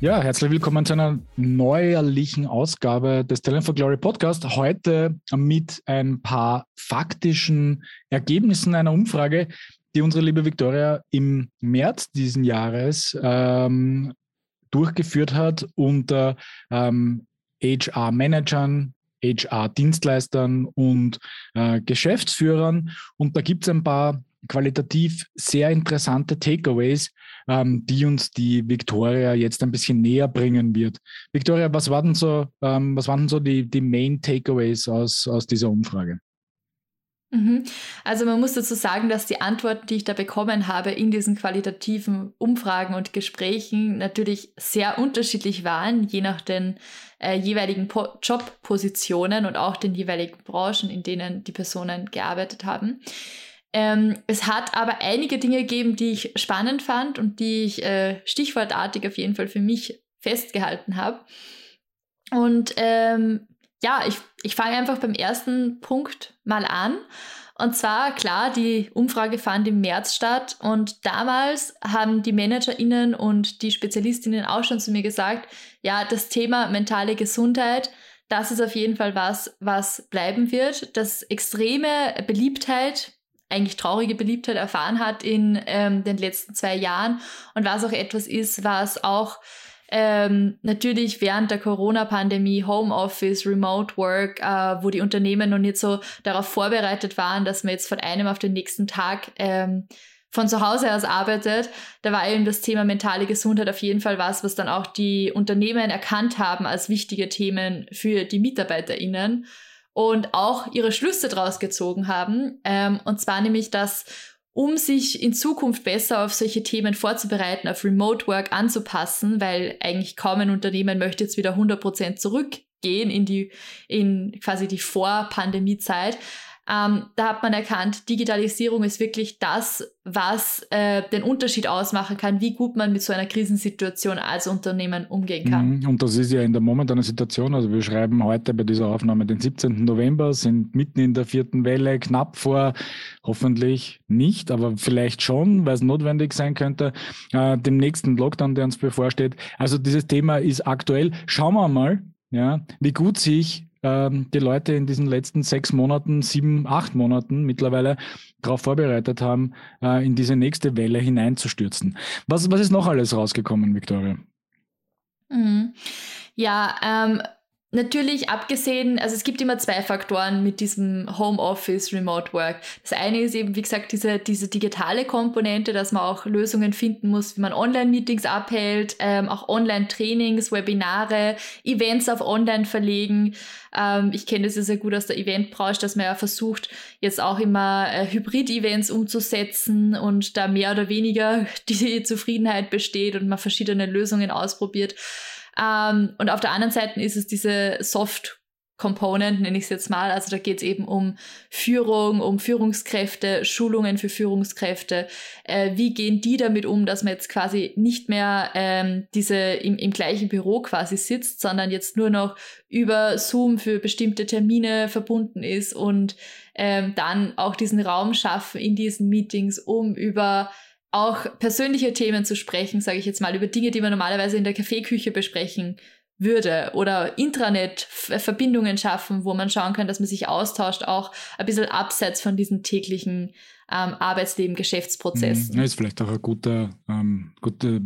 Ja, herzlich willkommen zu einer neuerlichen Ausgabe des Talent for Glory Podcast. Heute mit ein paar faktischen Ergebnissen einer Umfrage, die unsere liebe Victoria im März diesen Jahres ähm, durchgeführt hat unter ähm, HR-Managern, HR-Dienstleistern und äh, Geschäftsführern. Und da gibt es ein paar qualitativ sehr interessante Takeaways, ähm, die uns die Victoria jetzt ein bisschen näher bringen wird. Victoria, was waren so, ähm, was waren so die, die Main Takeaways aus, aus dieser Umfrage? Mhm. Also man muss dazu sagen, dass die Antworten, die ich da bekommen habe in diesen qualitativen Umfragen und Gesprächen natürlich sehr unterschiedlich waren, je nach den äh, jeweiligen po Jobpositionen und auch den jeweiligen Branchen, in denen die Personen gearbeitet haben. Ähm, es hat aber einige Dinge gegeben, die ich spannend fand und die ich äh, stichwortartig auf jeden Fall für mich festgehalten habe. Und ähm, ja, ich, ich fange einfach beim ersten Punkt mal an. Und zwar, klar, die Umfrage fand im März statt und damals haben die ManagerInnen und die SpezialistInnen auch schon zu mir gesagt, ja, das Thema mentale Gesundheit, das ist auf jeden Fall was, was bleiben wird. Das extreme Beliebtheit eigentlich traurige Beliebtheit erfahren hat in ähm, den letzten zwei Jahren und was auch etwas ist, was auch ähm, natürlich während der Corona-Pandemie, Homeoffice, Remote Work, äh, wo die Unternehmen noch nicht so darauf vorbereitet waren, dass man jetzt von einem auf den nächsten Tag ähm, von zu Hause aus arbeitet, da war eben das Thema mentale Gesundheit auf jeden Fall was, was dann auch die Unternehmen erkannt haben als wichtige Themen für die MitarbeiterInnen und auch ihre Schlüsse daraus gezogen haben. Ähm, und zwar nämlich, dass um sich in Zukunft besser auf solche Themen vorzubereiten, auf Remote Work anzupassen, weil eigentlich kaum ein Unternehmen möchte jetzt wieder 100% zurückgehen in die, in quasi die Vor-Pandemie-Zeit, ähm, da hat man erkannt, Digitalisierung ist wirklich das, was äh, den Unterschied ausmachen kann, wie gut man mit so einer Krisensituation als Unternehmen umgehen kann. Mhm. Und das ist ja in der momentanen Situation, also wir schreiben heute bei dieser Aufnahme den 17. November, sind mitten in der vierten Welle, knapp vor, hoffentlich nicht, aber vielleicht schon, weil es notwendig sein könnte, äh, dem nächsten Lockdown, der uns bevorsteht. Also dieses Thema ist aktuell. Schauen wir mal, ja, wie gut sich ähm, die Leute in diesen letzten sechs Monaten, sieben, acht Monaten mittlerweile darauf vorbereitet haben, äh, in diese nächste Welle hineinzustürzen. Was, was ist noch alles rausgekommen, Victoria? Mhm. Ja, ähm, Natürlich abgesehen, also es gibt immer zwei Faktoren mit diesem Homeoffice, Remote Work. Das eine ist eben, wie gesagt, diese, diese digitale Komponente, dass man auch Lösungen finden muss, wie man Online-Meetings abhält, ähm, auch Online-Trainings, Webinare, Events auf Online verlegen. Ähm, ich kenne das ja sehr gut aus der Eventbranche, dass man ja versucht, jetzt auch immer äh, Hybrid-Events umzusetzen und da mehr oder weniger die Zufriedenheit besteht und man verschiedene Lösungen ausprobiert. Ähm, und auf der anderen Seite ist es diese Soft Component, nenne ich es jetzt mal. Also da geht es eben um Führung, um Führungskräfte, Schulungen für Führungskräfte. Äh, wie gehen die damit um, dass man jetzt quasi nicht mehr ähm, diese im, im gleichen Büro quasi sitzt, sondern jetzt nur noch über Zoom für bestimmte Termine verbunden ist und ähm, dann auch diesen Raum schaffen in diesen Meetings, um über auch persönliche Themen zu sprechen, sage ich jetzt mal, über Dinge, die man normalerweise in der Kaffeeküche besprechen würde oder Intranet-Verbindungen schaffen, wo man schauen kann, dass man sich austauscht, auch ein bisschen abseits von diesen täglichen ähm, Arbeitsleben, Geschäftsprozessen. Mhm. Ist vielleicht auch ein guter, ähm, guter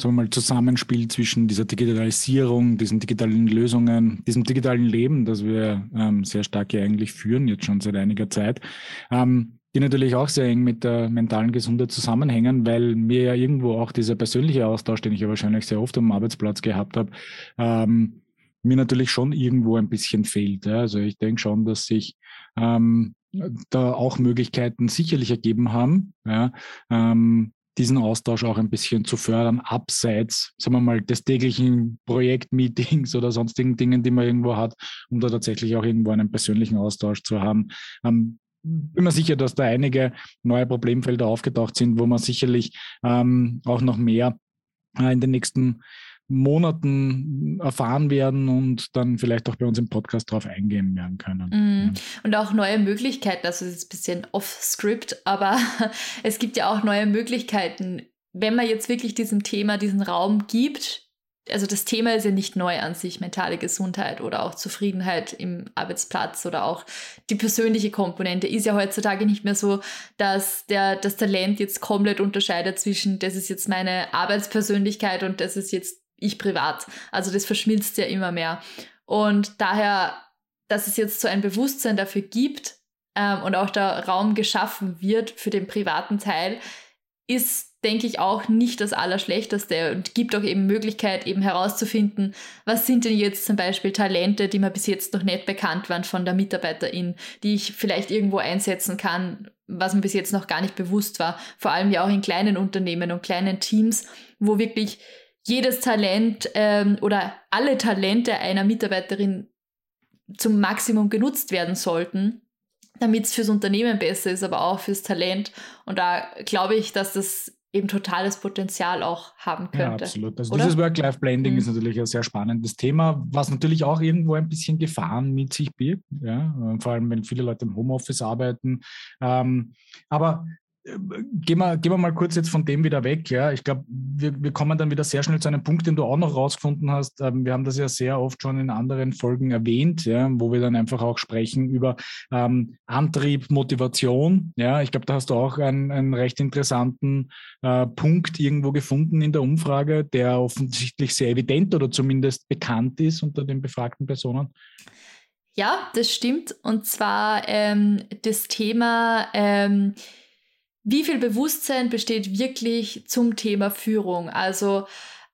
sagen wir mal, Zusammenspiel zwischen dieser Digitalisierung, diesen digitalen Lösungen, diesem digitalen Leben, das wir ähm, sehr stark ja eigentlich führen, jetzt schon seit einiger Zeit. Ähm, die natürlich auch sehr eng mit der mentalen Gesundheit zusammenhängen, weil mir ja irgendwo auch dieser persönliche Austausch, den ich ja wahrscheinlich sehr oft am Arbeitsplatz gehabt habe, ähm, mir natürlich schon irgendwo ein bisschen fehlt. Ja. Also ich denke schon, dass sich ähm, da auch Möglichkeiten sicherlich ergeben haben, ja, ähm, diesen Austausch auch ein bisschen zu fördern, abseits, sagen wir mal, des täglichen Projektmeetings oder sonstigen Dingen, die man irgendwo hat, um da tatsächlich auch irgendwo einen persönlichen Austausch zu haben. Ähm, bin mir sicher, dass da einige neue Problemfelder aufgetaucht sind, wo man sicherlich ähm, auch noch mehr äh, in den nächsten Monaten erfahren werden und dann vielleicht auch bei uns im Podcast darauf eingehen werden können. Mm. Ja. Und auch neue Möglichkeiten, das ist jetzt ein bisschen off-script, aber es gibt ja auch neue Möglichkeiten, wenn man jetzt wirklich diesem Thema diesen Raum gibt, also das Thema ist ja nicht neu an sich, mentale Gesundheit oder auch Zufriedenheit im Arbeitsplatz oder auch die persönliche Komponente ist ja heutzutage nicht mehr so, dass der, das Talent jetzt komplett unterscheidet zwischen, das ist jetzt meine Arbeitspersönlichkeit und das ist jetzt ich privat. Also das verschmilzt ja immer mehr. Und daher, dass es jetzt so ein Bewusstsein dafür gibt ähm, und auch der Raum geschaffen wird für den privaten Teil, ist denke ich, auch nicht das Allerschlechteste und gibt auch eben Möglichkeit, eben herauszufinden, was sind denn jetzt zum Beispiel Talente, die mir bis jetzt noch nicht bekannt waren von der Mitarbeiterin, die ich vielleicht irgendwo einsetzen kann, was mir bis jetzt noch gar nicht bewusst war. Vor allem ja auch in kleinen Unternehmen und kleinen Teams, wo wirklich jedes Talent ähm, oder alle Talente einer Mitarbeiterin zum Maximum genutzt werden sollten damit es fürs Unternehmen besser ist, aber auch fürs Talent. Und da glaube ich, dass das eben totales Potenzial auch haben könnte. Ja, absolut. Also oder? dieses Work-Life-Blending mhm. ist natürlich ein sehr spannendes Thema, was natürlich auch irgendwo ein bisschen Gefahren mit sich birgt, ja? vor allem wenn viele Leute im Homeoffice arbeiten. Ähm, aber gehen wir, gehen wir mal kurz jetzt von dem wieder weg. Ja, ich glaube, wir, wir kommen dann wieder sehr schnell zu einem Punkt, den du auch noch rausgefunden hast. Ähm, wir haben das ja sehr oft schon in anderen Folgen erwähnt, ja, wo wir dann einfach auch sprechen über ähm, Antrieb, Motivation. Ja, ich glaube, da hast du auch einen, einen recht interessanten äh, Punkt irgendwo gefunden in der Umfrage, der offensichtlich sehr evident oder zumindest bekannt ist unter den befragten Personen. Ja, das stimmt. Und zwar ähm, das Thema ähm, wie viel Bewusstsein besteht wirklich zum Thema Führung? Also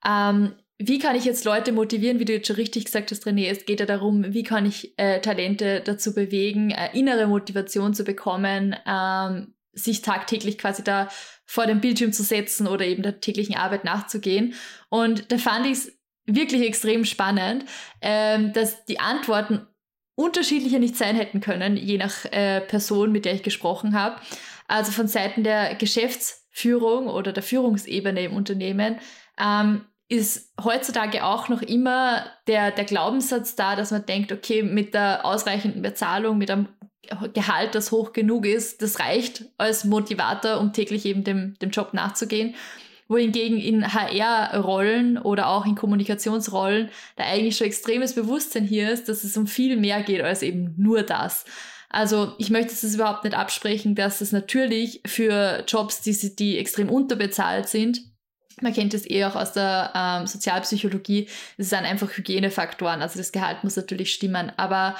ähm, wie kann ich jetzt Leute motivieren, wie du jetzt schon richtig gesagt hast, René, es geht ja darum, wie kann ich äh, Talente dazu bewegen, äh, innere Motivation zu bekommen, ähm, sich tagtäglich quasi da vor dem Bildschirm zu setzen oder eben der täglichen Arbeit nachzugehen. Und da fand ich es wirklich extrem spannend, ähm, dass die Antworten unterschiedlicher nicht sein hätten können, je nach äh, Person, mit der ich gesprochen habe. Also von Seiten der Geschäftsführung oder der Führungsebene im Unternehmen ähm, ist heutzutage auch noch immer der, der Glaubenssatz da, dass man denkt, okay, mit der ausreichenden Bezahlung, mit einem Gehalt, das hoch genug ist, das reicht als Motivator, um täglich eben dem, dem Job nachzugehen. Wohingegen in HR-Rollen oder auch in Kommunikationsrollen da eigentlich schon extremes Bewusstsein hier ist, dass es um viel mehr geht als eben nur das. Also ich möchte es überhaupt nicht absprechen, dass es natürlich für Jobs, die, die extrem unterbezahlt sind, man kennt es eh auch aus der ähm, Sozialpsychologie, es sind einfach Hygienefaktoren, also das Gehalt muss natürlich stimmen, aber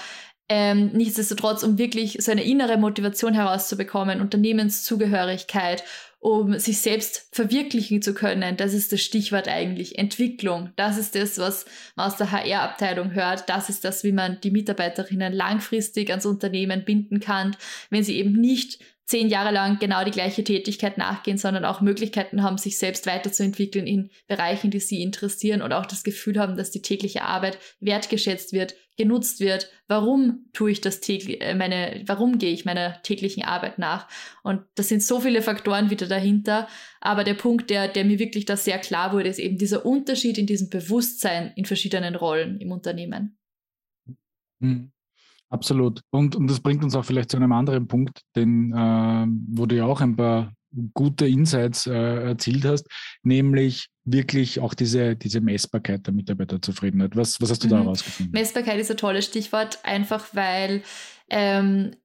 ähm, nichtsdestotrotz, um wirklich so eine innere Motivation herauszubekommen, Unternehmenszugehörigkeit um sich selbst verwirklichen zu können. Das ist das Stichwort eigentlich. Entwicklung. Das ist das, was man aus der HR-Abteilung hört. Das ist das, wie man die Mitarbeiterinnen langfristig ans Unternehmen binden kann, wenn sie eben nicht zehn Jahre lang genau die gleiche Tätigkeit nachgehen, sondern auch Möglichkeiten haben, sich selbst weiterzuentwickeln in Bereichen, die sie interessieren und auch das Gefühl haben, dass die tägliche Arbeit wertgeschätzt wird, genutzt wird. Warum tue ich das täglich, äh, meine, warum gehe ich meiner täglichen Arbeit nach? Und das sind so viele Faktoren wieder dahinter. Aber der Punkt, der, der mir wirklich da sehr klar wurde, ist eben dieser Unterschied in diesem Bewusstsein in verschiedenen Rollen im Unternehmen. Mhm. Absolut. Und, und das bringt uns auch vielleicht zu einem anderen Punkt, den, äh, wo du ja auch ein paar gute Insights äh, erzielt hast, nämlich wirklich auch diese, diese Messbarkeit der Mitarbeiterzufriedenheit. Was, was hast du mhm. da herausgefunden? Messbarkeit ist ein tolles Stichwort, einfach weil ähm,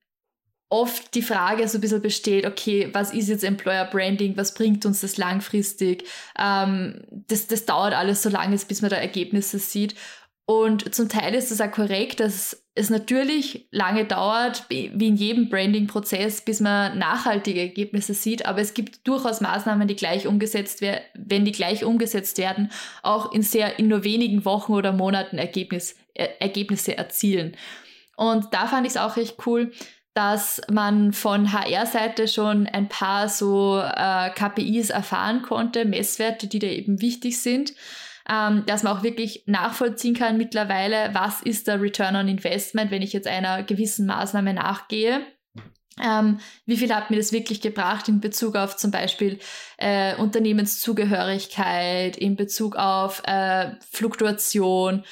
oft die Frage so ein bisschen besteht, okay, was ist jetzt Employer Branding, was bringt uns das langfristig? Ähm, das, das dauert alles so lange, bis man da Ergebnisse sieht. Und zum Teil ist es auch korrekt, dass es natürlich lange dauert, wie in jedem Branding-Prozess, bis man nachhaltige Ergebnisse sieht. Aber es gibt durchaus Maßnahmen, die gleich umgesetzt werden, wenn die gleich umgesetzt werden, auch in sehr, in nur wenigen Wochen oder Monaten Ergebnis, äh, Ergebnisse erzielen. Und da fand ich es auch recht cool, dass man von HR-Seite schon ein paar so äh, KPIs erfahren konnte, Messwerte, die da eben wichtig sind ähm, dass man auch wirklich nachvollziehen kann mittlerweile, was ist der Return on Investment, wenn ich jetzt einer gewissen Maßnahme nachgehe. Ähm, wie viel hat mir das wirklich gebracht in Bezug auf zum Beispiel äh, Unternehmenszugehörigkeit, in Bezug auf äh, Fluktuation,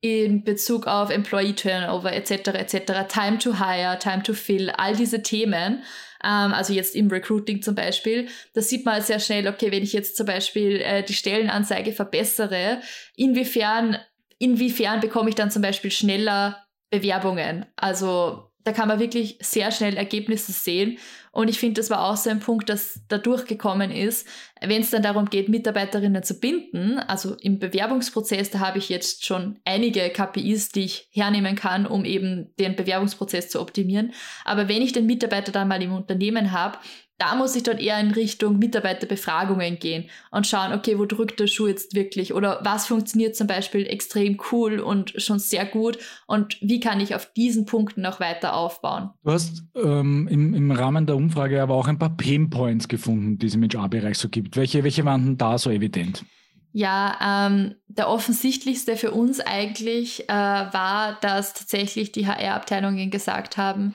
in Bezug auf Employee Turnover etc. etc. Time to hire, Time to fill, all diese Themen. Ähm, also jetzt im Recruiting zum Beispiel, da sieht man sehr schnell, okay, wenn ich jetzt zum Beispiel äh, die Stellenanzeige verbessere, inwiefern inwiefern bekomme ich dann zum Beispiel schneller Bewerbungen? Also da kann man wirklich sehr schnell Ergebnisse sehen. Und ich finde, das war auch so ein Punkt, dass da durchgekommen ist, wenn es dann darum geht, Mitarbeiterinnen zu binden. Also im Bewerbungsprozess, da habe ich jetzt schon einige KPIs, die ich hernehmen kann, um eben den Bewerbungsprozess zu optimieren. Aber wenn ich den Mitarbeiter dann mal im Unternehmen habe, da muss ich dann eher in Richtung Mitarbeiterbefragungen gehen und schauen, okay, wo drückt der Schuh jetzt wirklich oder was funktioniert zum Beispiel extrem cool und schon sehr gut und wie kann ich auf diesen Punkten noch weiter aufbauen. Du hast ähm, im, im Rahmen der Umfrage aber auch ein paar Painpoints gefunden, die es im HR-Bereich so gibt. Welche, welche waren denn da so evident? Ja, ähm, der offensichtlichste für uns eigentlich äh, war, dass tatsächlich die HR-Abteilungen gesagt haben,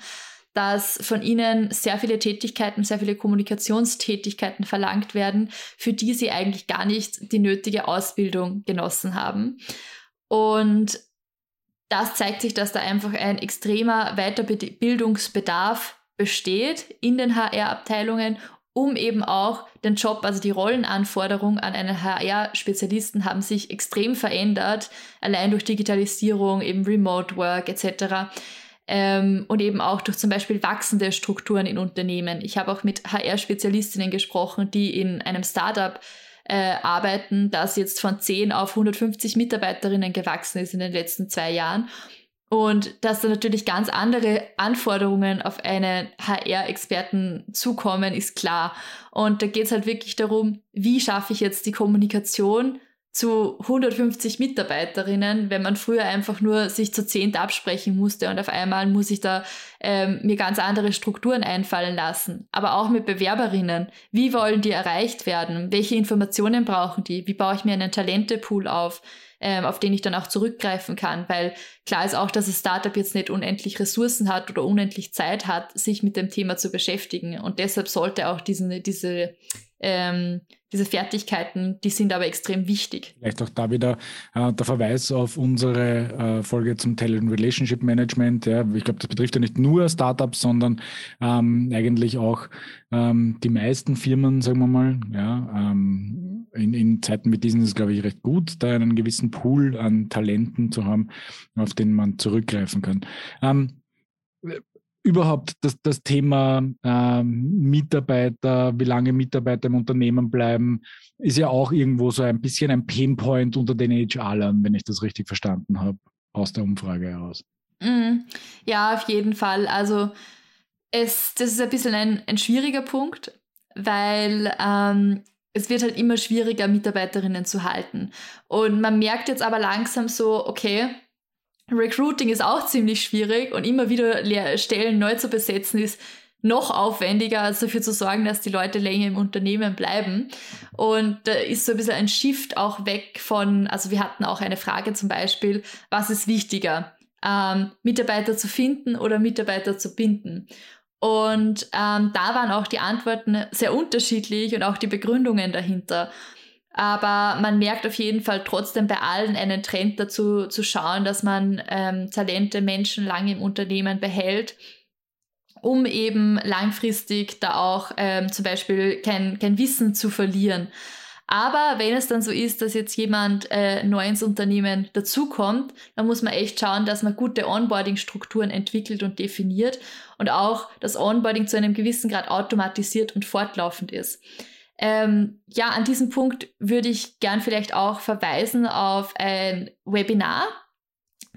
dass von ihnen sehr viele Tätigkeiten, sehr viele Kommunikationstätigkeiten verlangt werden, für die sie eigentlich gar nicht die nötige Ausbildung genossen haben. Und das zeigt sich, dass da einfach ein extremer Weiterbildungsbedarf besteht in den HR-Abteilungen, um eben auch den Job, also die Rollenanforderungen an einen HR-Spezialisten haben sich extrem verändert, allein durch Digitalisierung, eben Remote Work etc ähm, und eben auch durch zum Beispiel wachsende Strukturen in Unternehmen. Ich habe auch mit HR-Spezialistinnen gesprochen, die in einem Startup äh, arbeiten, das jetzt von 10 auf 150 Mitarbeiterinnen gewachsen ist in den letzten zwei Jahren. Und dass da natürlich ganz andere Anforderungen auf einen HR-Experten zukommen, ist klar. Und da geht es halt wirklich darum, wie schaffe ich jetzt die Kommunikation zu 150 Mitarbeiterinnen, wenn man früher einfach nur sich zu zehnt absprechen musste und auf einmal muss ich da ähm, mir ganz andere Strukturen einfallen lassen. Aber auch mit Bewerberinnen. Wie wollen die erreicht werden? Welche Informationen brauchen die? Wie baue ich mir einen Talentepool auf? Ähm, auf den ich dann auch zurückgreifen kann, weil klar ist auch, dass das Startup jetzt nicht unendlich Ressourcen hat oder unendlich Zeit hat, sich mit dem Thema zu beschäftigen. Und deshalb sollte auch diesen, diese ähm, diese Fertigkeiten, die sind aber extrem wichtig. Vielleicht auch da wieder äh, der Verweis auf unsere äh, Folge zum Talent Relationship Management. Ja. Ich glaube, das betrifft ja nicht nur Startups, sondern ähm, eigentlich auch ähm, die meisten Firmen, sagen wir mal. Ja, ähm, in, in Zeiten mit diesen ist es, glaube ich, recht gut, da einen gewissen Pool an Talenten zu haben, auf den man zurückgreifen kann. Überhaupt das, das Thema ähm, Mitarbeiter, wie lange Mitarbeiter im Unternehmen bleiben, ist ja auch irgendwo so ein bisschen ein Painpoint unter den HR-Lern, wenn ich das richtig verstanden habe, aus der Umfrage heraus. Mm, ja, auf jeden Fall. Also es, das ist ein bisschen ein, ein schwieriger Punkt, weil ähm, es wird halt immer schwieriger, Mitarbeiterinnen zu halten. Und man merkt jetzt aber langsam so, okay, Recruiting ist auch ziemlich schwierig und immer wieder Stellen neu zu besetzen ist noch aufwendiger, als dafür zu sorgen, dass die Leute länger im Unternehmen bleiben. Und da ist so ein bisschen ein Shift auch weg von, also wir hatten auch eine Frage zum Beispiel, was ist wichtiger, ähm, Mitarbeiter zu finden oder Mitarbeiter zu binden? Und ähm, da waren auch die Antworten sehr unterschiedlich und auch die Begründungen dahinter. Aber man merkt auf jeden Fall trotzdem bei allen einen Trend dazu zu schauen, dass man ähm, Talente, Menschen lange im Unternehmen behält, um eben langfristig da auch ähm, zum Beispiel kein, kein Wissen zu verlieren. Aber wenn es dann so ist, dass jetzt jemand äh, neu ins Unternehmen dazukommt, dann muss man echt schauen, dass man gute Onboarding-Strukturen entwickelt und definiert und auch das Onboarding zu einem gewissen Grad automatisiert und fortlaufend ist. Ähm, ja, an diesem Punkt würde ich gern vielleicht auch verweisen auf ein Webinar.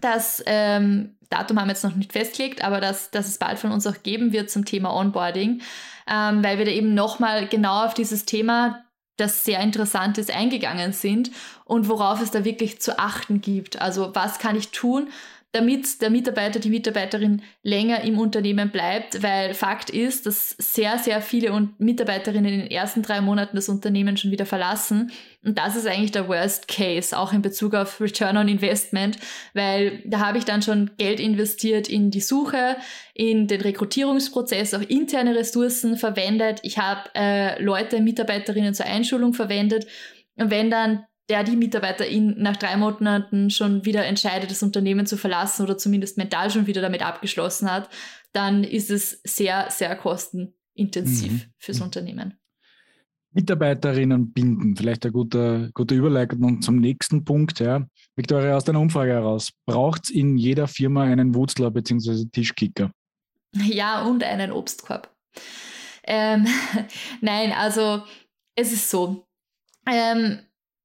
Das ähm, Datum haben wir jetzt noch nicht festgelegt, aber das, das es bald von uns auch geben wird zum Thema Onboarding, ähm, weil wir da eben nochmal genau auf dieses Thema, das sehr interessant ist, eingegangen sind und worauf es da wirklich zu achten gibt. Also was kann ich tun, damit der Mitarbeiter, die Mitarbeiterin länger im Unternehmen bleibt, weil Fakt ist, dass sehr, sehr viele Mitarbeiterinnen in den ersten drei Monaten das Unternehmen schon wieder verlassen. Und das ist eigentlich der Worst Case, auch in Bezug auf Return on Investment, weil da habe ich dann schon Geld investiert in die Suche, in den Rekrutierungsprozess, auch interne Ressourcen verwendet. Ich habe äh, Leute, Mitarbeiterinnen zur Einschulung verwendet. Und wenn dann der die Mitarbeiterin nach drei Monaten schon wieder entscheidet, das Unternehmen zu verlassen oder zumindest mental schon wieder damit abgeschlossen hat, dann ist es sehr, sehr kostenintensiv mhm. fürs mhm. Unternehmen. Mitarbeiterinnen binden, vielleicht eine gute, gute Überleitung zum nächsten Punkt. Ja. Victoria, aus deiner Umfrage heraus, braucht es in jeder Firma einen Wutzler bzw. Tischkicker? Ja, und einen Obstkorb. Ähm, Nein, also es ist so. Ähm,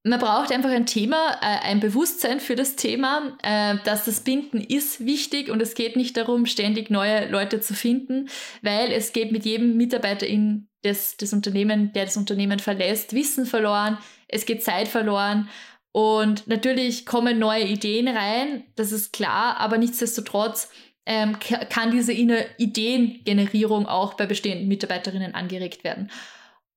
man braucht einfach ein Thema, äh, ein Bewusstsein für das Thema, äh, dass das Binden ist wichtig und es geht nicht darum, ständig neue Leute zu finden, weil es geht mit jedem Mitarbeiter in das, das Unternehmen, der das Unternehmen verlässt, Wissen verloren, es geht Zeit verloren und natürlich kommen neue Ideen rein, das ist klar, aber nichtsdestotrotz ähm, kann diese Ideengenerierung auch bei bestehenden Mitarbeiterinnen angeregt werden.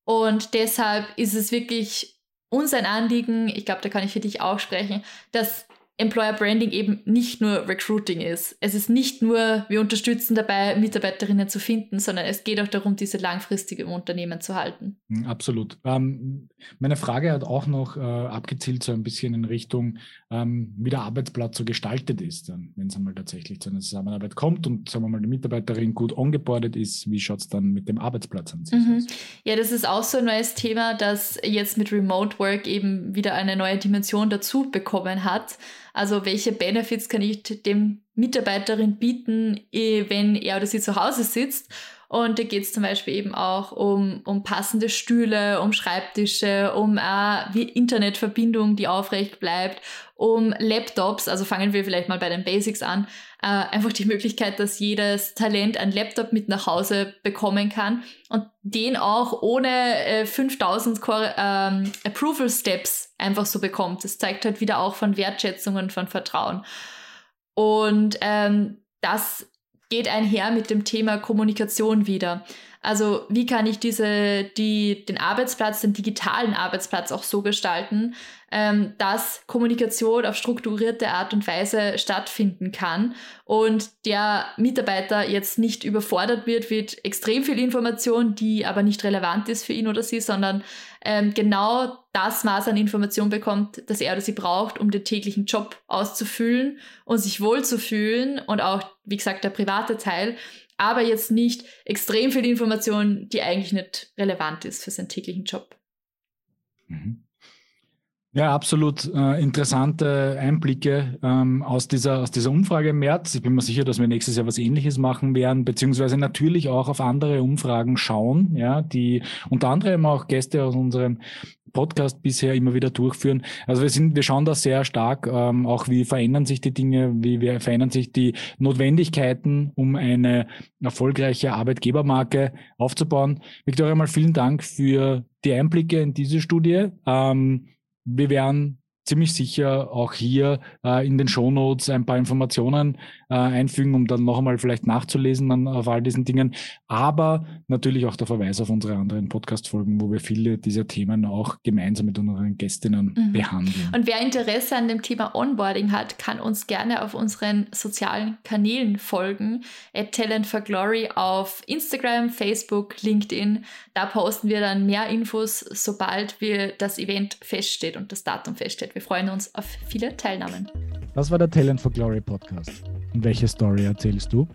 Und deshalb ist es wirklich uns ein Anliegen, ich glaube, da kann ich für dich auch sprechen, dass Employer Branding eben nicht nur Recruiting ist. Es ist nicht nur, wir unterstützen dabei, Mitarbeiterinnen zu finden, sondern es geht auch darum, diese langfristig im Unternehmen zu halten. Hm, absolut. Ähm, meine Frage hat auch noch äh, abgezielt so ein bisschen in Richtung, ähm, wie der Arbeitsplatz so gestaltet ist, wenn es einmal tatsächlich zu einer Zusammenarbeit kommt und sagen wir mal, die Mitarbeiterin gut ongeboardet ist, wie schaut es dann mit dem Arbeitsplatz an sich mhm. aus? Ja, das ist auch so ein neues Thema, das jetzt mit Remote Work eben wieder eine neue Dimension dazu bekommen hat. Also welche Benefits kann ich dem Mitarbeiterin bieten, eh, wenn er oder sie zu Hause sitzt? Und da geht es zum Beispiel eben auch um, um passende Stühle, um Schreibtische, um äh, Internetverbindung, die aufrecht bleibt, um Laptops, also fangen wir vielleicht mal bei den Basics an, äh, einfach die Möglichkeit, dass jedes Talent ein Laptop mit nach Hause bekommen kann und den auch ohne äh, 5000 ähm, Approval Steps einfach so bekommt. Das zeigt halt wieder auch von Wertschätzung und von Vertrauen. Und ähm, das geht einher mit dem Thema Kommunikation wieder. Also wie kann ich diese, die, den Arbeitsplatz, den digitalen Arbeitsplatz auch so gestalten, ähm, dass Kommunikation auf strukturierte Art und Weise stattfinden kann und der Mitarbeiter jetzt nicht überfordert wird mit extrem viel Information, die aber nicht relevant ist für ihn oder sie, sondern ähm, genau das Maß an Information bekommt, das er oder sie braucht, um den täglichen Job auszufüllen und sich wohlzufühlen und auch, wie gesagt, der private Teil aber jetzt nicht extrem viel Information, die eigentlich nicht relevant ist für seinen täglichen Job. Mhm. Ja, absolut äh, interessante Einblicke ähm, aus, dieser, aus dieser Umfrage im März. Ich bin mir sicher, dass wir nächstes Jahr was Ähnliches machen werden, beziehungsweise natürlich auch auf andere Umfragen schauen, ja, die unter anderem auch Gäste aus unserem Podcast bisher immer wieder durchführen. Also wir sind, wir schauen da sehr stark, ähm, auch wie verändern sich die Dinge, wie, wie verändern sich die Notwendigkeiten, um eine erfolgreiche Arbeitgebermarke aufzubauen. Victoria, mal vielen Dank für die Einblicke in diese Studie. Ähm, wir werden ziemlich sicher auch hier äh, in den Shownotes ein paar Informationen äh, einfügen, um dann noch einmal vielleicht nachzulesen an, auf all diesen Dingen. Aber natürlich auch der Verweis auf unsere anderen Podcast-Folgen, wo wir viele dieser Themen auch gemeinsam mit unseren Gästinnen mhm. behandeln. Und wer Interesse an dem Thema Onboarding hat, kann uns gerne auf unseren sozialen Kanälen folgen. At Talent for Glory auf Instagram, Facebook, LinkedIn. Da posten wir dann mehr Infos, sobald wir das Event feststeht und das Datum feststeht. Wir freuen uns auf viele Teilnahmen. Das war der Talent for Glory Podcast. Und welche Story erzählst du?